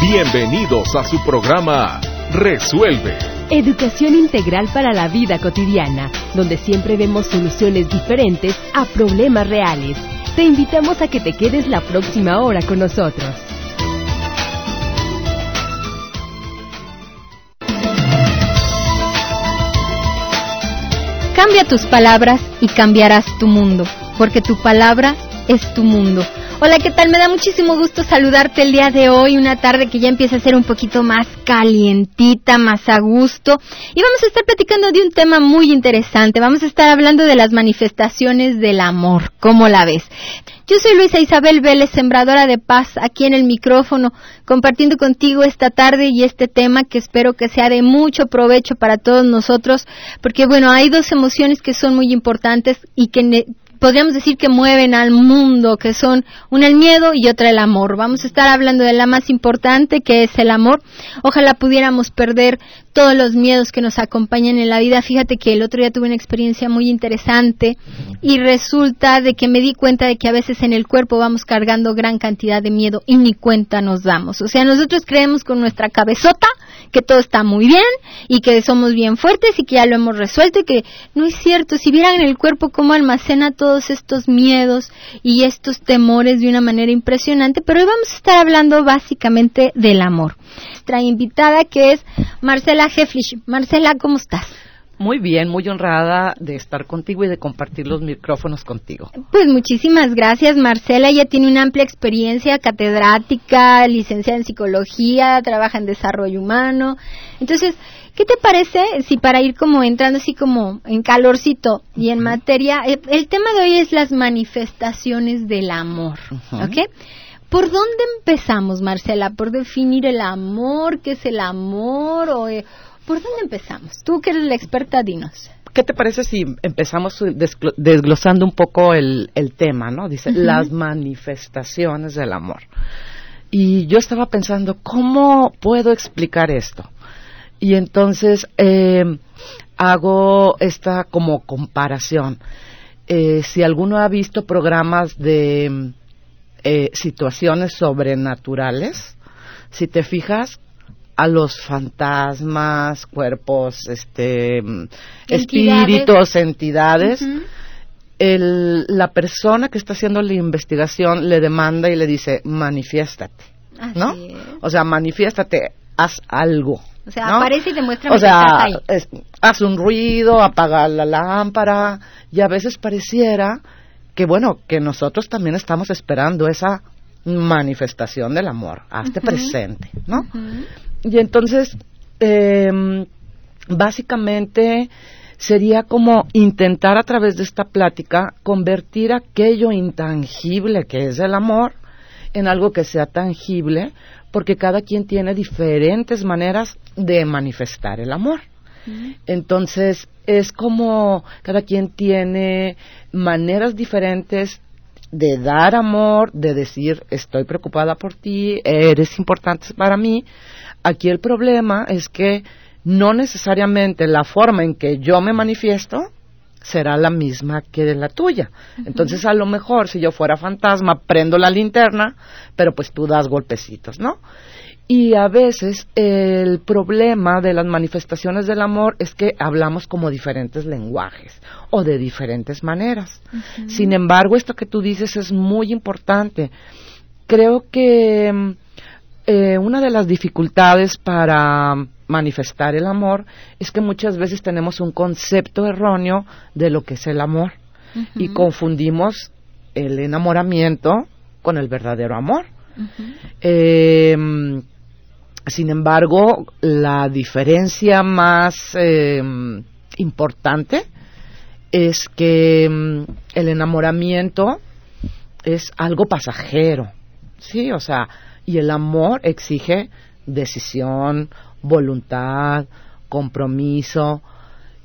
Bienvenidos a su programa Resuelve. Educación integral para la vida cotidiana, donde siempre vemos soluciones diferentes a problemas reales. Te invitamos a que te quedes la próxima hora con nosotros. Cambia tus palabras y cambiarás tu mundo, porque tu palabra es tu mundo. Hola, ¿qué tal? Me da muchísimo gusto saludarte el día de hoy, una tarde que ya empieza a ser un poquito más calientita, más a gusto. Y vamos a estar platicando de un tema muy interesante. Vamos a estar hablando de las manifestaciones del amor. ¿Cómo la ves? Yo soy Luisa Isabel Vélez, sembradora de paz, aquí en el micrófono, compartiendo contigo esta tarde y este tema que espero que sea de mucho provecho para todos nosotros, porque bueno, hay dos emociones que son muy importantes y que podríamos decir que mueven al mundo, que son una el miedo y otra el amor. Vamos a estar hablando de la más importante, que es el amor. Ojalá pudiéramos perder todos los miedos que nos acompañan en la vida. Fíjate que el otro día tuve una experiencia muy interesante y resulta de que me di cuenta de que a veces en el cuerpo vamos cargando gran cantidad de miedo y ni cuenta nos damos. O sea, nosotros creemos con nuestra cabezota que todo está muy bien y que somos bien fuertes y que ya lo hemos resuelto y que no es cierto. Si vieran en el cuerpo cómo almacena todos estos miedos y estos temores de una manera impresionante, pero hoy vamos a estar hablando básicamente del amor. Nuestra invitada que es Marcela Heflich. Marcela, ¿cómo estás? Muy bien, muy honrada de estar contigo y de compartir los micrófonos contigo. Pues muchísimas gracias, Marcela. Ella tiene una amplia experiencia catedrática, licenciada en psicología, trabaja en desarrollo humano. Entonces, ¿qué te parece si para ir como entrando así como en calorcito y en materia, el, tema de hoy es las manifestaciones del amor, ¿ok? ¿Por dónde empezamos, Marcela? ¿Por definir el amor? ¿Qué es el amor? ¿O, eh, ¿Por dónde empezamos? Tú que eres la experta, dinos. ¿Qué te parece si empezamos desglosando un poco el, tema, no? Dice, las manifestaciones del amor. Y yo estaba pensando, ¿cómo puedo explicar esto? Y entonces em, hago esta como comparación. Eh, si alguno ha visto programas de eh, situaciones sobrenaturales, si te fijas, a los fantasmas, cuerpos, este, espíritus, entidades. el, la persona que está haciendo la investigación le demanda y le dice, manifiéstate, ¿no? O sea, manifiéstate, haz algo. O sea, aparece y demuestra o sea, haz un ruido, apaga la lámpara, y a veces pareciera que, bueno, que nosotros también estamos esperando esa manifestación del amor, hazte presente, ¿no? Y entonces, em, básicamente sería como intentar a través de esta plática convertir aquello intangible que es el amor en algo que sea tangible, porque cada quien tiene diferentes maneras de manifestar el amor. Entonces, es como cada quien tiene maneras diferentes de dar amor, de decir estoy preocupada por ti, eres importante para mí, Aquí el problema es que no necesariamente la forma en que yo me manifiesto será la misma que de la tuya. Entonces, a lo mejor, si yo fuera fantasma, prendo la linterna, pero pues tú das golpecitos, ¿no? Y a veces el problema de las manifestaciones del amor es que hablamos como diferentes lenguajes o de diferentes maneras. Sin embargo, esto que tú dices es muy importante. Creo que mm, eh, una de las dificultades para manifestar el amor es que muchas veces tenemos un concepto erróneo de lo que es el amor y confundimos el enamoramiento con el verdadero amor. Em, sin embargo, la diferencia más em, importante es que em, el enamoramiento es algo pasajero, sí, o sea, y el amor exige decisión, voluntad, compromiso.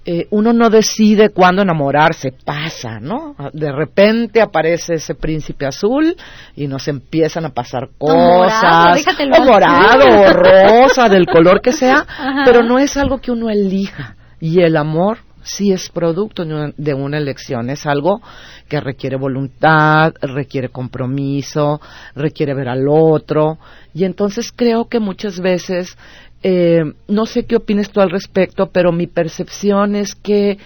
Eh, uno no decide cuándo enamorarse, pasa, ¿no? De repente aparece ese príncipe azul y nos empiezan a pasar cosas, o morado, o rosa, del color que sea, pero no es algo que uno elija. Y el amor sí es producto de una elección, es algo que requiere voluntad, requiere compromiso, requiere ver al otro Y entonces creo que muchas veces, eh, no sé qué opines tú al respecto, pero mi percepción es que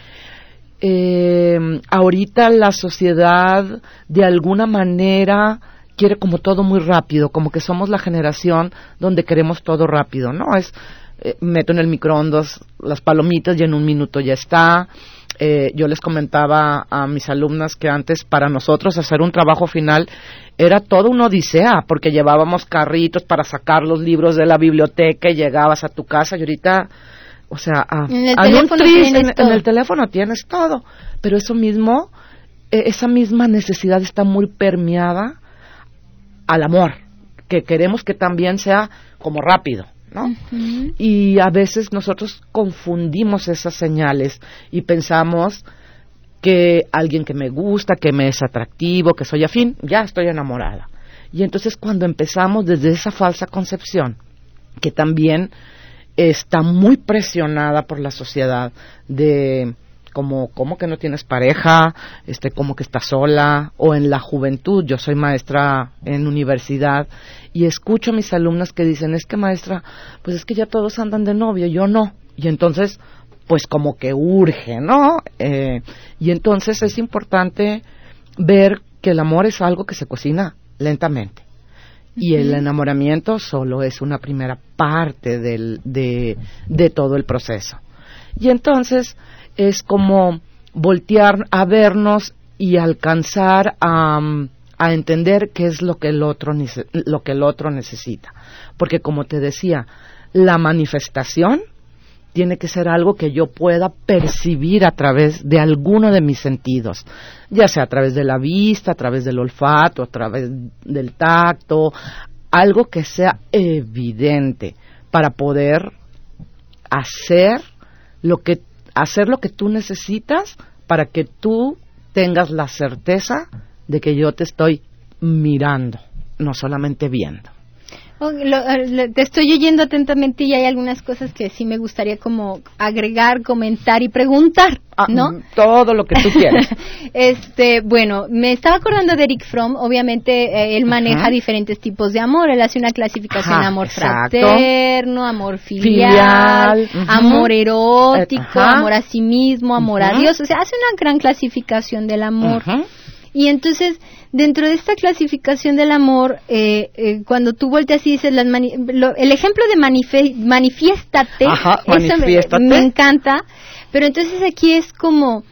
eh, ahorita la sociedad de alguna manera quiere como todo muy rápido, como que somos la generación donde queremos todo rápido, ¿no? Es eh, meto en el microondas las palomitas y en un minuto ya está. Eh, yo les comentaba a mis alumnas que antes para nosotros hacer un trabajo final era todo una odisea, porque llevábamos carritos para sacar los libros de la biblioteca y llegabas a tu casa y ahorita, o sea, En el a un teléfono tris, tienes en, todo. en el teléfono tienes todo, pero eso mismo, eh, esa misma necesidad está muy permeada al amor, que queremos que también sea como rápido, ¿no? Y a veces nosotros confundimos esas señales y pensamos que alguien que me gusta, que me es atractivo, que soy afín, ya estoy enamorada. Y entonces cuando empezamos desde esa falsa concepción, que también está muy presionada por la sociedad de como como que no tienes pareja, este como que estás sola o en la juventud, yo soy maestra en universidad y escucho a mis alumnas que dicen, "Es que maestra, pues es que ya todos andan de novio, yo no." Y entonces pues como que urge, ¿no? Eh, y entonces es importante ver que el amor es algo que se cocina lentamente y el enamoramiento solo es una primera parte del, de, de todo el proceso. Y entonces es como voltear a vernos y alcanzar a, mm, entender qué es lo que el otro lo que el otro necesita, porque como te decía, la manifestación tiene que ser algo que yo pueda percibir a través de alguno de mis sentidos, ya sea a través de la vista, a través del olfato, a través del tacto, algo que sea evidente para poder hacer lo que hacer lo que tú necesitas para que tú tengas la certeza de que yo te estoy mirando, no solamente viendo. Oh, lo- eh, lo- te estoy oyendo atentamente y hay algunas cosas que sí me gustaría como agregar, comentar y preguntar, Ah, ¿no? mm, Todo lo que tú quieras. este, bueno, me estaba acordando de Eric Fromm, obviamente eh, él maneja Ajá. diferentes tipos de amor, él hace una clasificación Ajá, amor exacto. fraterno, amor filial, amor erótico, ajá. amor a sí mismo, amor a. Dios, o sea, hace una gran clasificación del amor. Y entonces, dentro de esta clasificación del amor, eh, eh, cuando tú volteas y dices, las mani- lo- el ejemplo de manife- manifiéstate, Ajá, eso me encanta, pero entonces aquí es como,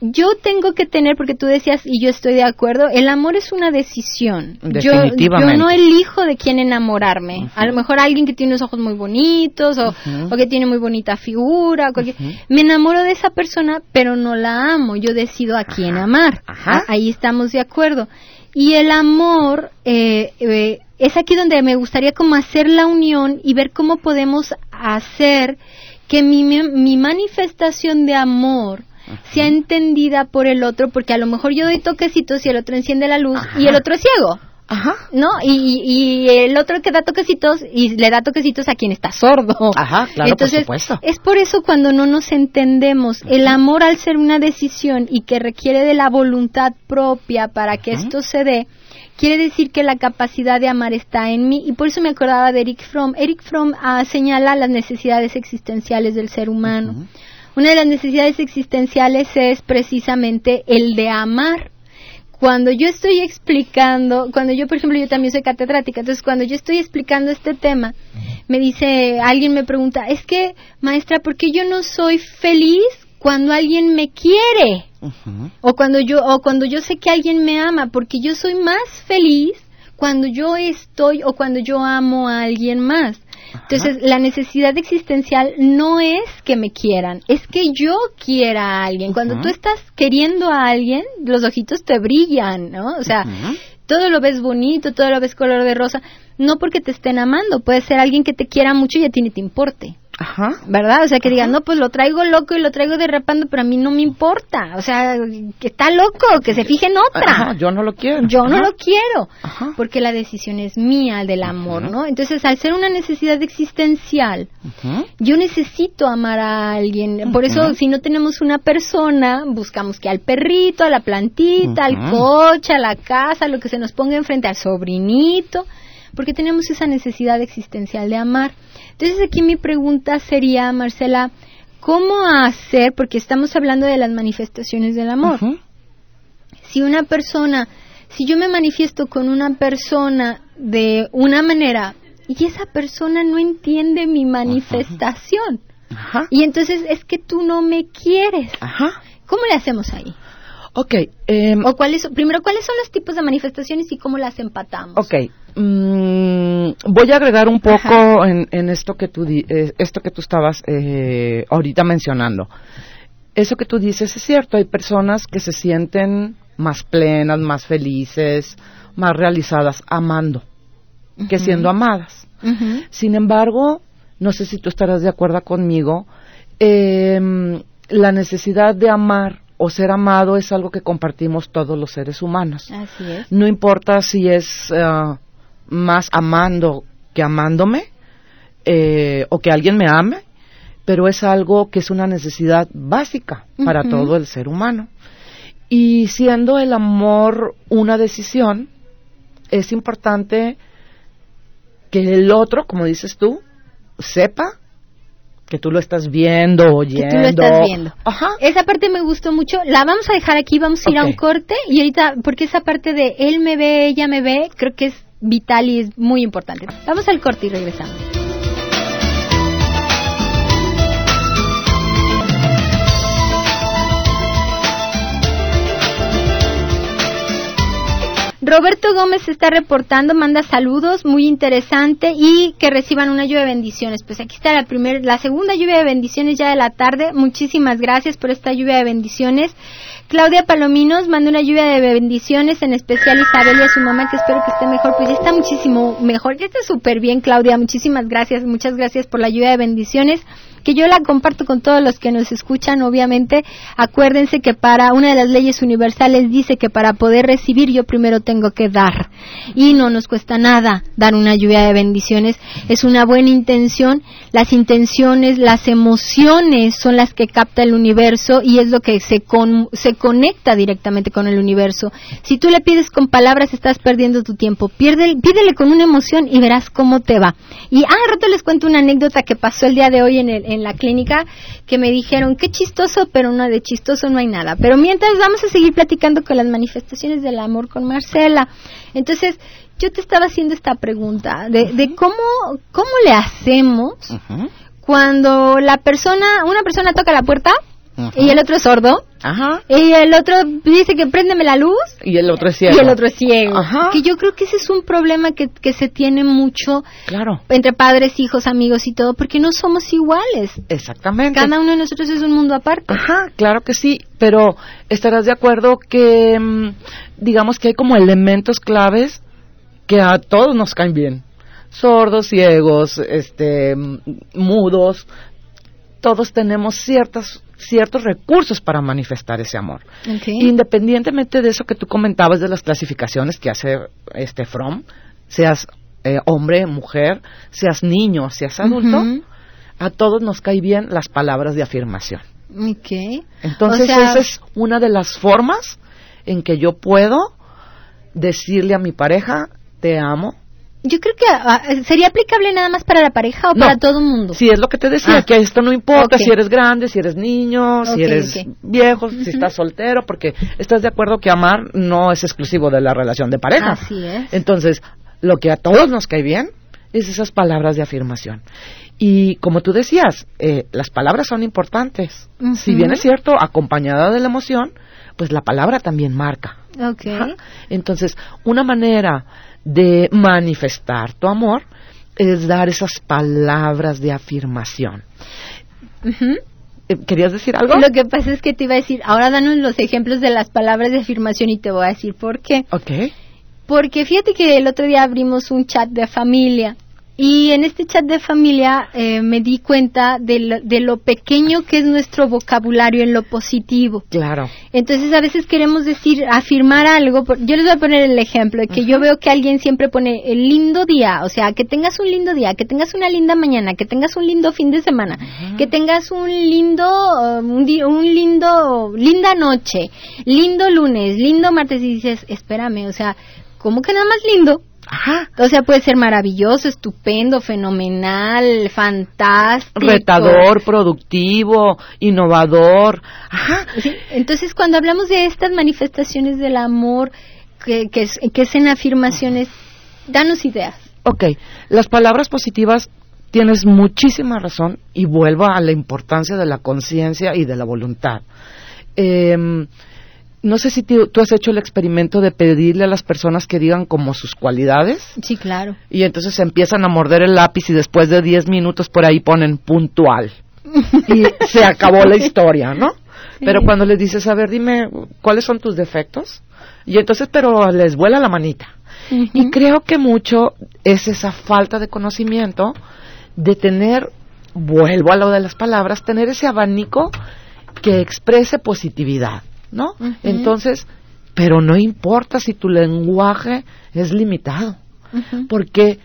yo tengo que tener, porque tú decías, y yo estoy de acuerdo, el amor es una decisión. Yo, Definitivamente. yo no elijo de quién enamorarme. A lo mejor alguien que tiene unos ojos muy bonitos o, que tiene muy bonita figura. o cualquier-. Me enamoro de esa persona, pero no la amo. Yo decido a quién amar. Ajá. Ahí estamos de acuerdo. Y el amor eh, eh, es aquí donde me gustaría como hacer la unión y ver cómo podemos hacer que mi, mi manifestación de amor sea entendida por el otro, porque a lo mejor yo doy toquecitos y el otro enciende la luz Ajá. y el otro es ciego. Ajá. ¿No? Y, y- el otro que da toquecitos y le da toquecitos a quien está sordo. Ajá, claro, por Entonces, supuesto. es por eso cuando no nos entendemos, el amor al ser una decisión y que requiere de la voluntad propia para que esto se dé, quiere decir que la capacidad de amar está en mí y por eso me acordaba de Eric Fromm. Eric Fromm ah, señala las necesidades existenciales del ser humano. Una de las necesidades existenciales es precisamente el de amar cuando yo estoy explicando, cuando yo, por ejemplo, yo también soy catedrática, entonces cuando yo estoy explicando este tema, me dice, alguien me pregunta, es que, maestra, ¿por qué yo no soy feliz cuando alguien me quiere? O cuando yo, o cuando yo sé que alguien me ama, porque yo soy más feliz cuando yo estoy o cuando yo amo a alguien más. Entonces, la necesidad existencial no es que me quieran, es que yo quiera a alguien. Cuando tú estás queriendo a alguien, los ojitos te brillan, ¿no? O sea, todo lo ves bonito, todo lo ves color de rosa, no porque te estén amando, puede ser alguien que te quiera mucho y a ti ni te importe. Ajá. ¿verdad? O sea, que digan, no, pues lo traigo loco y lo traigo derrapando, pero a mí no me importa. O sea, que está loco, que se fije en otra. Ajá, yo no lo quiero. Yo no lo quiero, Ajá. porque la decisión es mía del amor. ¿no? Entonces, al ser una necesidad existencial, yo necesito amar a alguien. Por eso, si no tenemos una persona, buscamos que al perrito, a la plantita, al coche, a la casa, lo que se nos ponga enfrente, al sobrinito. porque tenemos esa necesidad existencial de amar. Entonces aquí mi pregunta sería, Marcela, ¿cómo hacer, porque estamos hablando de las manifestaciones del amor, si una persona, si yo me manifiesto con una persona de una manera y esa persona no entiende mi manifestación, y entonces es que tú no me quieres, ¿cómo le hacemos ahí? Ok. Em, o cuáles, primero, ¿cuáles son los tipos de manifestaciones y cómo las empatamos? Ok. Mm, voy a agregar un poco en, esto que tú eh, esto que tú estabas eh, ahorita mencionando. Eso que tú dices es cierto. Hay personas que se sienten más plenas, más felices, más realizadas amando que siendo amadas. Sin embargo, no sé si tú estarás de acuerdo conmigo. Em, la necesidad de amar o ser amado es algo que compartimos todos los seres humanos. Así es. No importa si es eh, más amando que amándome eh, o que alguien me ame, pero es algo que es una necesidad básica para todo el ser humano. Y siendo el amor una decisión, es importante que el otro, como dices tú, sepa que tú lo estás viendo, oyendo. Que tú lo estás viendo. Ajá. Esa parte me gustó mucho. La vamos a dejar aquí, vamos a ir a un corte y ahorita, porque esa parte de él me ve, ella me ve, creo que es vital y es muy importante. Vamos al corte y regresamos. Roberto Gómez está reportando, manda saludos, muy interesante y que reciban una lluvia de bendiciones. Pues aquí está la primer, la segunda lluvia de bendiciones ya de la tarde. Muchísimas gracias por esta lluvia de bendiciones. Claudia Palominos manda una lluvia de bendiciones, en especial Isabel y a su mamá, que espero que esté mejor. Pues ya está muchísimo mejor, ya está súper bien, Claudia. Muchísimas gracias, muchas gracias por la lluvia de bendiciones que yo la comparto con todos los que nos escuchan, obviamente. Acuérdense que para una de las leyes universales dice que para poder recibir yo primero tengo que dar. Y no nos cuesta nada dar una lluvia de bendiciones. Es una buena intención. Las intenciones, las emociones son las que capta el universo y es lo que se, se conecta directamente con el universo. Si tú le pides con palabras, estás perdiendo tu tiempo. pídele con una emoción y verás cómo te va. Y ah, rato les cuento una anécdota que pasó el día de hoy en el, la clínica que me dijeron, qué chistoso, pero no de chistoso no hay nada. Pero mientras vamos a seguir platicando con las manifestaciones del amor con Marcela. Entonces, yo te estaba haciendo esta pregunta de, de cómo, cómo le hacemos cuando la persona, una persona toca la puerta y el otro es sordo. Ajá. Y el otro dice que préndeme la luz. Y el otro es ciego. Y el otro es ciego. Ajá. Que yo creo que ese es un problema que, que se tiene mucho claro. entre padres, hijos, amigos y todo, porque no somos iguales. Exactamente. Cada uno de nosotros es un mundo aparte. Ajá, claro que sí, pero estarás de acuerdo que, mm, digamos que hay como elementos claves que a todos nos caen bien. Sordos, ciegos, este, mm, mudos, todos tenemos ciertas ciertos recursos para manifestar ese amor. Independientemente de eso que tú comentabas de las clasificaciones que hace este From, seas eh, hombre, mujer, seas niño, seas adulto, a todos nos cae bien las palabras de afirmación. Entonces esa es una de las formas en que yo puedo decirle a mi pareja, te amo, yo creo que ah, sería aplicable nada más para la pareja o para todo el mundo. Sí, es lo que te decía, ah. que esto no importa si eres grande, si eres niño, si eres viejo, si estás soltero, porque estás de acuerdo que amar no es exclusivo de la relación de pareja. Así es. Entonces, lo que a todos nos cae bien es esas palabras de afirmación. Y como tú decías, eh, las palabras son importantes. Si bien es cierto, acompañada de la emoción, pues la palabra también marca. Okay. Entonces, una manera de manifestar tu amor es dar esas palabras de afirmación. Eh, ¿Querías decir algo? Lo que pasa es que te iba a decir, ahora danos los ejemplos de las palabras de afirmación y te voy a decir por qué. Ok. Porque fíjate que el otro día abrimos un chat de familia y en este chat de familia eh, me di cuenta de lo, de lo, pequeño que es nuestro vocabulario en lo positivo. Claro. Entonces a veces queremos decir, afirmar algo. Yo les voy a poner el ejemplo de que yo veo que alguien siempre pone el lindo día, o sea, que tengas un lindo día, que tengas una linda mañana, que tengas un lindo fin de semana, que tengas un lindo, um, un, un, lindo, linda noche, lindo lunes, lindo martes y dices, espérame, o sea, ¿cómo que nada más lindo? Ajá. O sea, puede ser maravilloso, estupendo, fenomenal, fantástico. Retador, productivo, innovador. Ajá. Entonces, cuando hablamos de estas manifestaciones del amor, que, que, que es en afirmaciones, danos ideas. Ok, las palabras positivas tienes muchísima razón y vuelvo a la importancia de la conciencia y de la voluntad. Eh, no sé si tú, has hecho el experimento de pedirle a las personas que digan como sus cualidades. Sí, claro. Y entonces empiezan a morder el lápiz y después de 10 minutos por ahí ponen puntual. y se acabó la historia, ¿no? Pero cuando les dices, a ver, dime, ¿cuáles son tus defectos? Y entonces, pero les vuela la manita. Y creo que mucho es esa falta de conocimiento de tener, vuelvo a lo de las palabras, tener ese abanico que exprese positividad. ¿No? Entonces, pero no importa si tu lenguaje es limitado, porque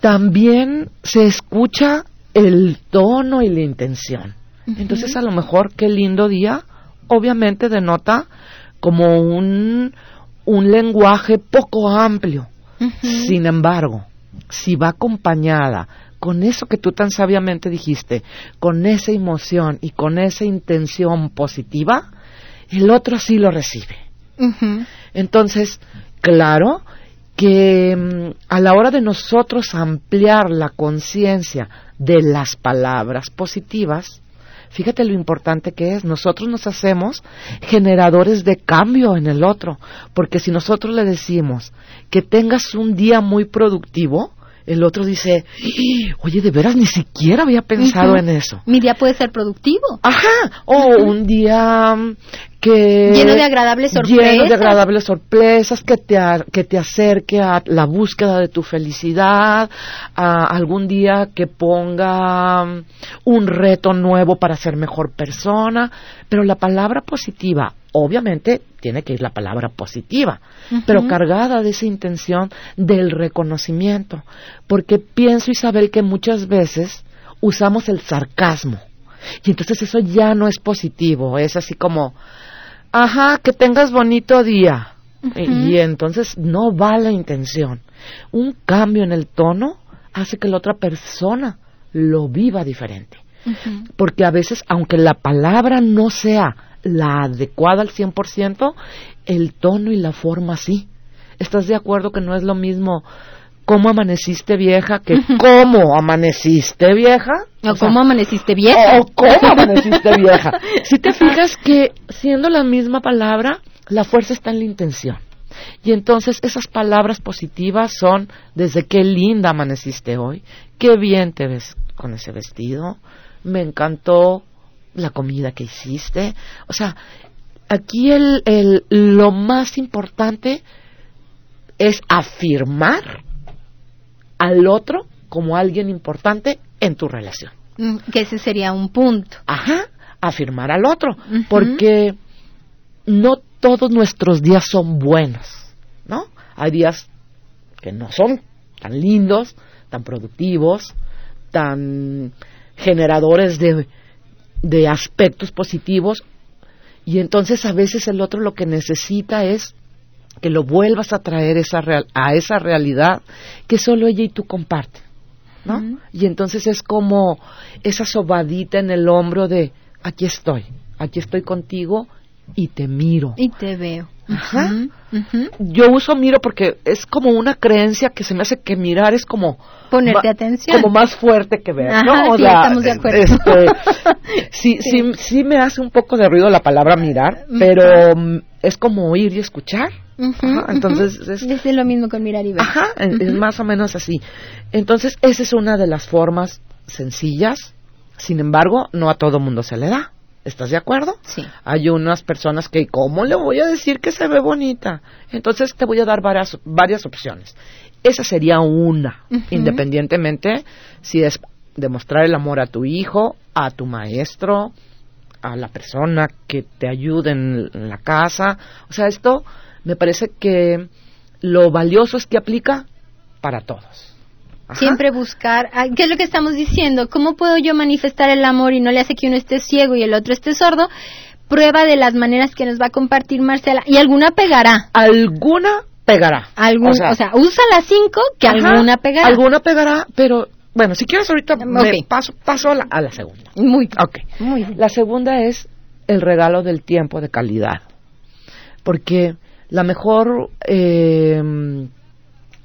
también se escucha el tono y la intención. Entonces, a lo mejor qué lindo día, obviamente denota como un, un lenguaje poco amplio. Sin embargo, si va acompañada con eso que tú tan sabiamente dijiste, con esa emoción y con esa intención positiva, el otro sí lo recibe. Entonces, claro que mm, a la hora de nosotros ampliar la conciencia de las palabras positivas, fíjate lo importante que es, nosotros nos hacemos generadores de cambio en el otro, porque si nosotros le decimos que tengas un día muy productivo, el otro dice, oye, de veras ni siquiera había pensado en eso. Mi día puede ser productivo. Ajá, o un día mm, que... Lleno de agradables sorpresas. Lleno de agradables sorpresas, que te, que te acerque a la búsqueda de tu felicidad, a algún día que ponga mm, un reto nuevo para ser mejor persona, pero la palabra positiva obviamente tiene que ir la palabra positiva, pero cargada de esa intención del reconocimiento, porque pienso Isabel que muchas veces usamos el sarcasmo. Y entonces eso ya no es positivo, es así como, ajá, que tengas bonito día. y, entonces no va la intención. Un cambio en el tono hace que la otra persona lo viva diferente. Porque a veces, aunque la palabra no sea la adecuada al 100%, el tono y la forma sí. ¿Estás de acuerdo que no es lo mismo cómo amaneciste vieja que cómo amaneciste vieja? O, cómo amaneciste vieja. O cómo amaneciste vieja. Si te fijas que siendo la misma palabra, la fuerza está en la intención. Y entonces esas palabras positivas son desde qué linda amaneciste hoy, qué bien te ves con ese vestido, me encantó la comida que hiciste. O sea, aquí el, el, lo más importante es afirmar al otro como alguien importante en tu relación. Mm, que ese sería un punto. Ajá, afirmar al otro. Porque no todos nuestros días son buenos, ¿no? Hay días que no son tan lindos, tan productivos, tan generadores de de aspectos positivos y entonces a veces el otro lo que necesita es que lo vuelvas a traer esa a esa realidad que solo ella y tú comparten, ¿no? Y entonces es como esa sobadita en el hombro de aquí estoy, aquí estoy contigo y te miro. Y te veo. Ajá. Yo uso miro porque es como una creencia que se me hace que mirar es como ponerte atención, como más fuerte que ver, ¿no? sí, estamos de acuerdo. Este, sí, sí, sí, me hace un poco de ruido la palabra mirar, pero es como oír y escuchar. Entonces es, lo mismo con mirar y ver. Ajá, es más o menos así. Entonces esa es una de las formas sencillas. Sin embargo, no a todo mundo se le da. ¿Estás de acuerdo? Sí. Hay unas personas que, ¿cómo le voy a decir que se ve bonita? Entonces te voy a dar varias, varias opciones. Esa sería una, independientemente si es demostrar el amor a tu hijo, a tu maestro, a la persona que te ayude en la casa. O sea, esto me parece que lo valioso es que aplica para todos. Siempre buscar, ¿qué es lo que estamos diciendo? ¿Cómo puedo yo manifestar el amor y no le hace que uno esté ciego y el otro esté sordo? Prueba de las maneras que nos va a compartir Marcela. Y alguna pegará. Alguna pegará. Algún, o, sea, usa las cinco que alguna pegará. Alguna pegará, pero bueno, si quieres ahorita me paso, paso a, la, segunda. Muy Okay. Muy bien. La segunda es el regalo del tiempo de calidad. Porque la mejor eh,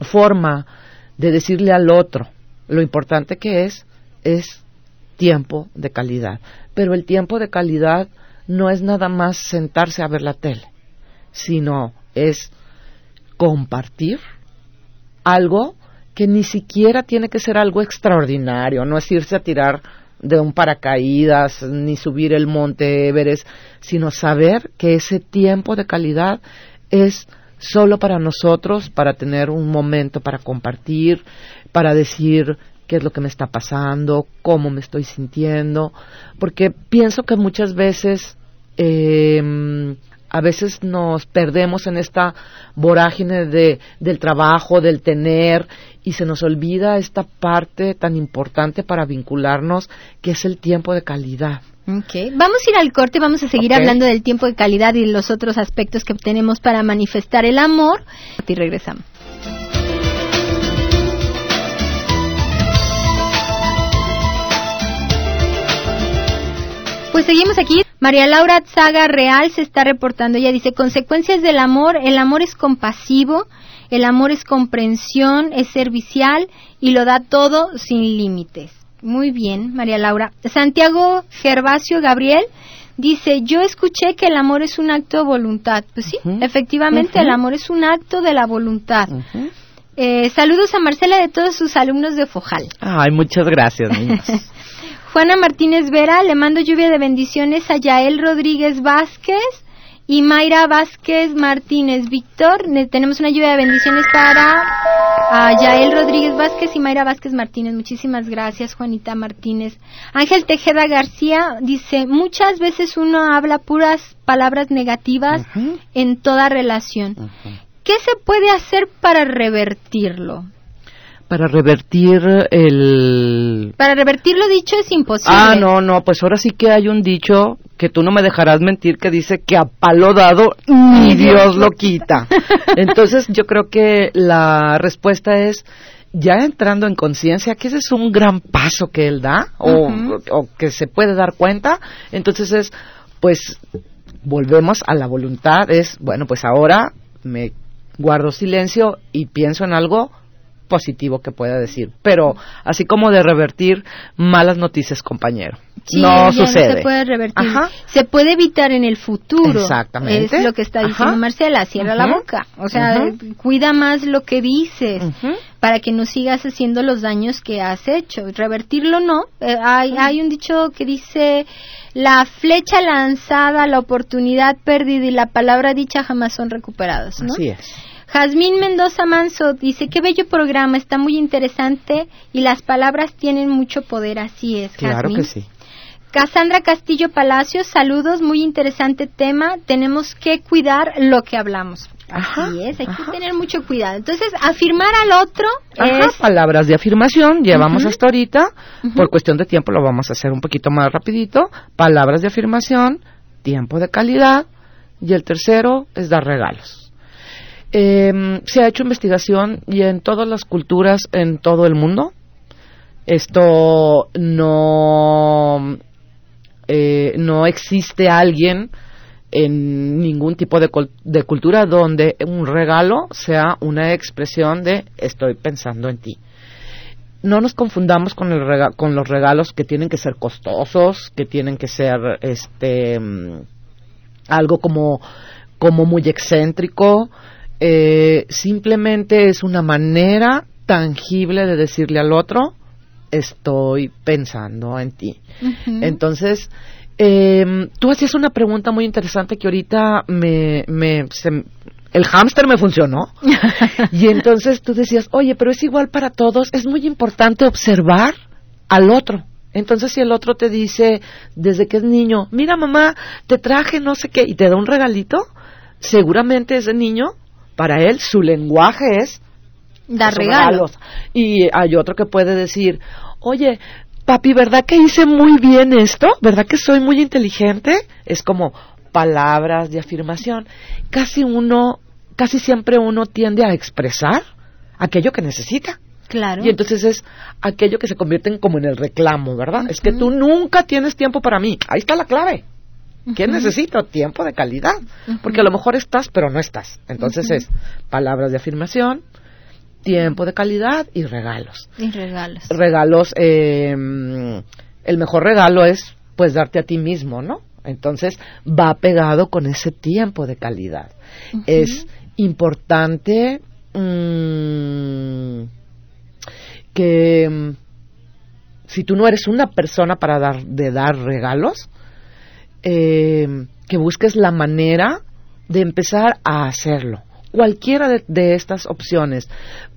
forma de decirle al otro lo importante que es es tiempo de calidad. Pero el tiempo de calidad no es nada más sentarse a ver la tele, sino es compartir algo que ni siquiera tiene que ser algo extraordinario, no es irse a tirar de un paracaídas ni subir el monte Everest, sino saber que ese tiempo de calidad es solo para nosotros, para tener un momento para compartir, para decir qué es lo que me está pasando, cómo me estoy sintiendo, porque pienso que muchas veces eh, a veces nos perdemos en esta vorágine de, del trabajo, del tener, y se nos olvida esta parte tan importante para vincularnos, que es el tiempo de calidad. Okay. Vamos a ir al corte, vamos a seguir hablando del tiempo de calidad y los otros aspectos que tenemos para manifestar el amor. Y regresamos. Pues seguimos aquí. María Laura Zaga Real se está reportando. Ella dice, consecuencias del amor, el amor es compasivo, el amor es comprensión, es servicial y lo da todo sin límites. Muy bien, María Laura. Santiago Gervasio Gabriel dice, yo escuché que el amor es un acto de voluntad. Pues sí, efectivamente, el amor es un acto de la voluntad. Eh, saludos a Marcela de todos sus alumnos de Fojal. Ay, muchas gracias, niños. Juana Martínez Vera, le mando lluvia de bendiciones a Yael Rodríguez Vázquez y Mayra Vázquez Martínez. Víctor, tenemos una lluvia de bendiciones para Yael Rodríguez Vázquez y Mayra Vázquez Martínez. Muchísimas gracias, Juanita Martínez. Ángel Tejeda García dice, muchas veces uno habla puras palabras negativas en toda relación. ¿Qué se puede hacer para revertirlo? Para revertir el... Para revertir lo dicho es imposible. Ah, no, no, pues ahora sí que hay un dicho que tú no me dejarás mentir que dice que a palo dado ni Dios lo quita. Entonces yo creo que la respuesta es ya entrando en conciencia que ese es un gran paso que él da o, o que se puede dar cuenta. Entonces es, pues, volvemos a la voluntad, es, bueno, pues ahora me guardo silencio y pienso en algo positivo que pueda decir. Pero así como de revertir malas noticias, compañero. no sucede. se puede revertir. Se puede evitar en el futuro. Exactamente. Es lo que está diciendo Marcela. Cierra la boca. O sea, cuida más lo que dices para que no sigas haciendo los daños que has hecho. Revertirlo no. Eh, hay, hay un dicho que dice la flecha lanzada, la oportunidad perdida y la palabra dicha jamás son recuperadas. ¿no? Así es. Jazmín Mendoza Manso dice, qué bello programa, está muy interesante y las palabras tienen mucho poder, así es. Claro que sí. Cassandra Castillo Palacios, saludos, muy interesante tema, tenemos que cuidar lo que hablamos. Así es, hay que tener mucho cuidado. Entonces, afirmar al otro es... palabras de afirmación, llevamos hasta ahorita, por cuestión de tiempo lo vamos a hacer un poquito más rapidito, palabras de afirmación, tiempo de calidad, y el tercero es dar regalos. Eh, se ha hecho investigación y en todas las culturas en todo el mundo. Esto no, eh, no existe alguien en ningún tipo de, de, cultura donde un regalo sea una expresión de estoy pensando en ti. No nos confundamos con, el con los regalos que tienen que ser costosos, que tienen que ser este mm, algo como, como muy excéntrico, eh, simplemente es una manera tangible de decirle al otro, estoy pensando en ti. Entonces, eh, tú hacías una pregunta muy interesante que ahorita me, me el hámster me funcionó. y entonces tú decías, oye, pero es igual para todos, es muy importante observar al otro. Entonces, si el otro te dice, desde que es niño, mira mamá, te traje no sé qué, y te da un regalito, seguramente ese niño para él su lenguaje es dar regalos. Y hay otro que puede decir, oye, papi, ¿verdad que hice muy bien esto? ¿Verdad que soy muy inteligente? Es como palabras de afirmación. Casi uno casi siempre uno tiende a expresar aquello que necesita. Claro. Y entonces es aquello que se convierte en como en el reclamo, ¿verdad? Es que tú nunca tienes tiempo para mí. Ahí está la clave. ¿Qué necesito? Tiempo de calidad. Porque a lo mejor estás, pero no estás. Entonces es palabras de afirmación, tiempo de calidad y regalos. Y regalos. Regalos, eh, el mejor regalo es pues darte a ti mismo, ¿no? Entonces va pegado con ese tiempo de calidad. Es importante mm, que mm, si tú no eres una persona para dar de dar regalos, eh, que busques la manera de empezar a hacerlo. Cualquiera de, de estas opciones.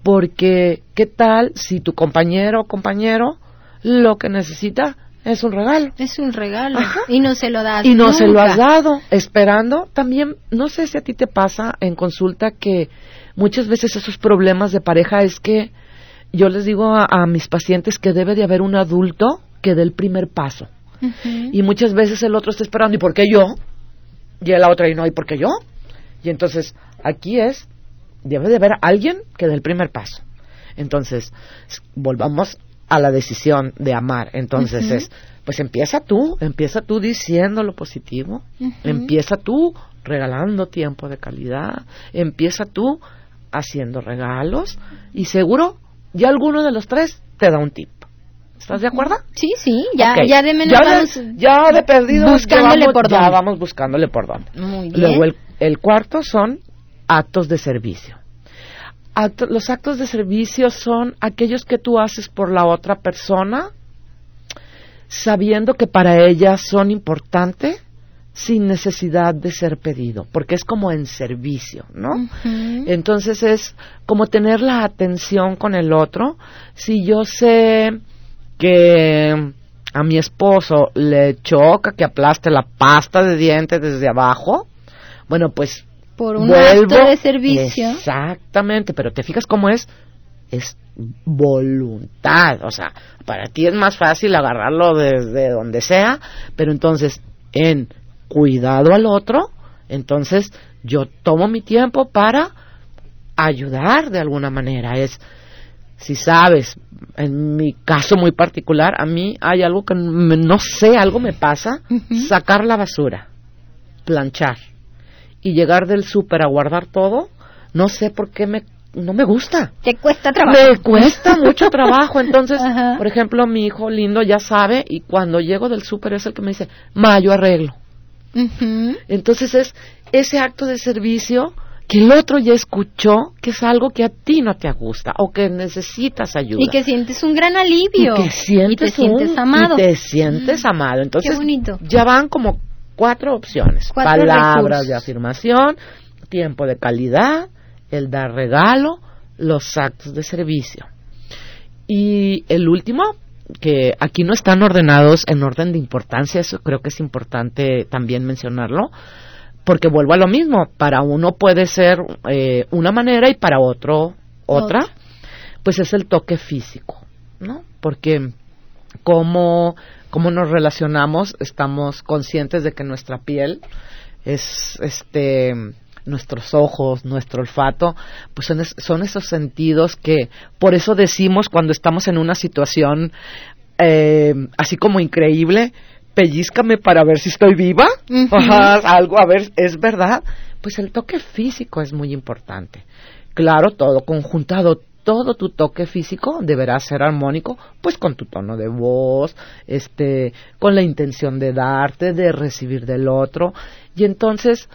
Porque, ¿qué tal si tu compañero o compañero lo que necesita es un regalo? Es un regalo. Ajá. Y no se lo das. y no se lo has dado, esperando. También, no sé si a ti te pasa en consulta que muchas veces esos problemas de pareja es que yo les digo a, a mis pacientes que debe de haber un adulto que dé el primer paso. Y muchas veces el otro está esperando, ¿y por qué yo? Y la otra, y no, ¿y por qué yo? Y entonces, aquí es, debe de haber alguien que dé el primer paso. Entonces, volvamos a la decisión de amar. Entonces es, pues empieza tú, empieza tú diciendo lo positivo, empieza tú regalando tiempo de calidad, empieza tú haciendo regalos y seguro ya alguno de los tres te da un tip. ¿Estás de acuerdo? Sí, sí, ya, ya de menos ya vamos de, ya de perdido buscándole ya vamos, por ya dónde. vamos buscándole por dónde. Muy bien. Luego el, el cuarto son actos de servicio. Acto- los actos de servicio son aquellos que tú haces por la otra persona sabiendo que para ella son importantes sin necesidad de ser pedido, porque es como en servicio, ¿no? Entonces es como tener la atención con el otro. Si yo sé que a mi esposo le choca que aplaste la pasta de dientes desde abajo, bueno, pues Por un vuelvo. acto de servicio. Exactamente, pero te fijas cómo es es voluntad, o sea, para ti es más fácil agarrarlo desde donde sea, pero entonces en cuidado al otro, entonces yo tomo mi tiempo para ayudar de alguna manera, es si sabes, en mi caso muy particular, a mí hay algo que me- no sé, algo me pasa, sacar la basura, planchar y llegar del súper a guardar todo, no sé por qué me no me gusta. Te cuesta trabajo. Me cuesta mucho trabajo. Entonces, Ajá. por ejemplo, mi hijo lindo ya sabe y cuando llego del súper es el que me dice, ma, yo arreglo. Entonces es ese acto de servicio que el otro ya escuchó que es algo que a ti no te gusta o que necesitas ayuda. Y que sientes un gran alivio. Y que sientes, Y te sientes amado. y te sientes amado. Entonces, Qué bonito. ya van como cuatro opciones. Cuatro Palabras recursos. de afirmación, tiempo de calidad, el dar regalo, los actos de servicio. Y el último, que aquí no están ordenados en orden de importancia, eso creo que es importante también mencionarlo, porque vuelvo a lo mismo, para uno puede ser eh, una manera y para otro otra, Otra. pues es el toque físico, ¿no? Porque cómo, cómo nos relacionamos, estamos conscientes de que nuestra piel es este nuestros ojos, nuestro olfato, pues son, es- son esos sentidos que por eso decimos cuando estamos en una situación eh, así como increíble, pellízcame para ver si estoy viva. Ajá, algo, a ver, es verdad, pues el toque físico es muy importante. Claro, todo conjuntado, todo tu toque físico deberá ser armónico, pues con tu tono de voz, este, con la intención de darte, de recibir del otro, y entonces,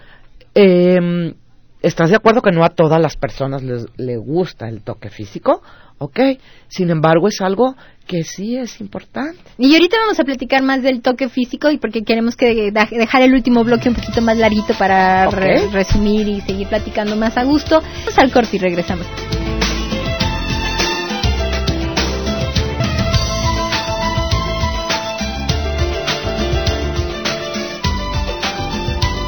em, ¿estás de acuerdo que no a todas las personas les le gusta el toque físico? ¿Ok? Sin embargo, es algo que sí es importante. Y ahorita vamos a platicar más del toque físico y porque queremos que dejar el último bloque un poquito más larguito para re- resumir y seguir platicando más a gusto. Vamos al corte y regresamos.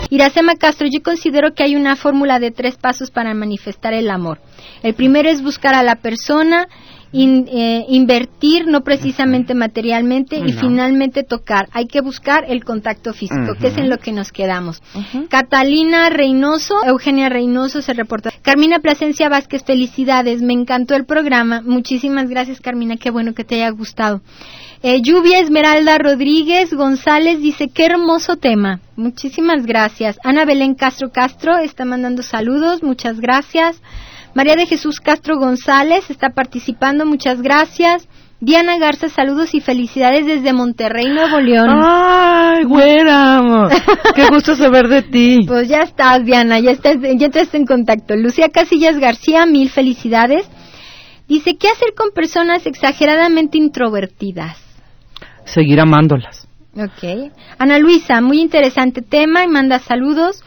Iracema Castro, yo considero que hay una fórmula de tres pasos para manifestar el amor. El primero es buscar a la persona eh, invertir, no precisamente materialmente, y finalmente tocar. Hay que buscar el contacto físico, que es en lo que nos quedamos. Catalina Reynoso, Eugenia Reynoso se reporta. Carmina Plasencia Vázquez, felicidades, me encantó el programa. Muchísimas gracias, Carmina, qué bueno que te haya gustado. Eh, Lluvia Esmeralda Rodríguez González dice, qué hermoso tema. Muchísimas gracias. Ana Belén Castro Castro está mandando saludos, muchas gracias. María de Jesús Castro González está participando, muchas gracias. Diana Garza, saludos y felicidades desde Monterrey, Nuevo León. ¡Ay, güera! ¡Qué gusto saber de ti! Pues ya estás, Diana, ya estás, ya estás en contacto. Lucía Casillas García, mil felicidades. Dice, ¿qué hacer con personas exageradamente introvertidas? Seguir amándolas. Ok. Ana Luisa, muy interesante tema y manda saludos.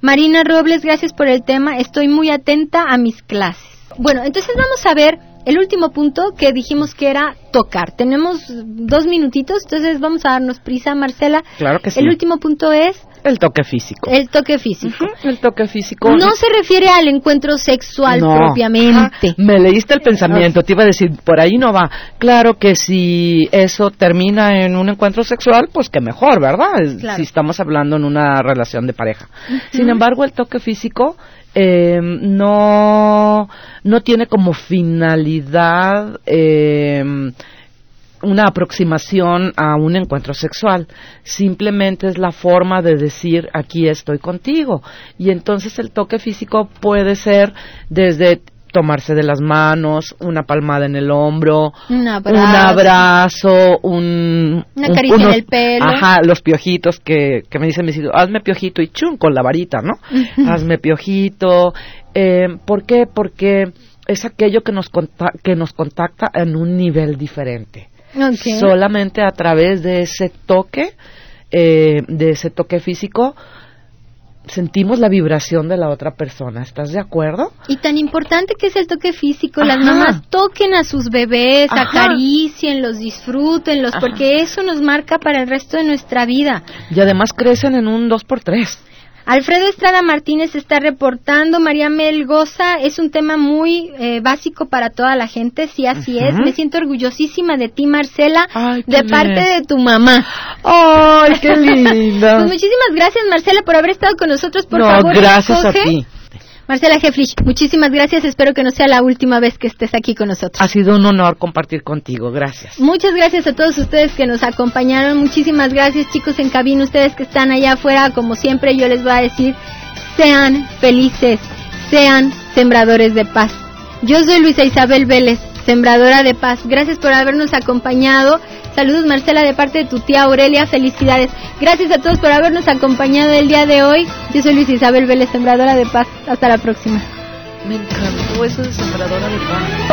Marina Robles, gracias por el tema. Estoy muy atenta a mis clases. Bueno, entonces vamos a ver el último punto que dijimos que era tocar. Tenemos dos minutitos, entonces vamos a darnos prisa, Marcela. Claro que sí. El último punto es el toque físico. El toque físico. El toque físico. No se refiere al encuentro sexual propiamente. me leíste el pensamiento, te iba a decir, por ahí no va. Claro que si eso termina en un encuentro sexual, pues que mejor, ¿verdad? Si estamos hablando en una relación de pareja. Sin embargo, el toque físico eh, no, no tiene como finalidad eh, una aproximación a un encuentro sexual, simplemente es la forma de decir aquí estoy contigo. Y entonces el toque físico puede ser desde tomarse de las manos, una palmada en el hombro, un abrazo, un, una caricia en el pelo. Ajá, los piojitos que, que me dicen mis hijos, hazme piojito y chum, con la varita, ¿no? hazme piojito. Eh, ¿Por qué? Porque es aquello que nos, que nos contacta en un nivel diferente. Solamente a través de ese toque, eh, de ese toque físico, sentimos la vibración de la otra persona. ¿Estás de acuerdo? Y tan importante que es el toque físico. Las mamás toquen a sus bebés, acaricienlos, disfrútenlos, porque eso nos marca para el resto de nuestra vida. Y además crecen en un dos por tres. Alfredo Estrada Martínez está reportando, María Melgoza, es un tema muy eh, básico para toda la gente, sí, así es. Me siento orgullosísima de ti, Marcela, de parte de tu mamá. ¡Ay, qué linda! pues muchísimas gracias, Marcela, por haber estado con nosotros. Por no, favor, gracias a ti. Marcela Heflich, muchísimas gracias. Espero que no sea la última vez que estés aquí con nosotros. Ha sido un honor compartir contigo. Gracias. Muchas gracias a todos ustedes que nos acompañaron. Muchísimas gracias, chicos en cabina. Ustedes que están allá afuera, como siempre, yo les voy a decir: sean felices, sean sembradores de paz. Yo soy Luisa Isabel Vélez, sembradora de paz. Gracias por habernos acompañado. Saludos Marcela de parte de tu tía Aurelia, felicidades. Gracias a todos por habernos acompañado el día de hoy. Yo soy Luis Isabel Vélez, sembradora de paz. Hasta la próxima. Me encantó eso de sembradora de paz.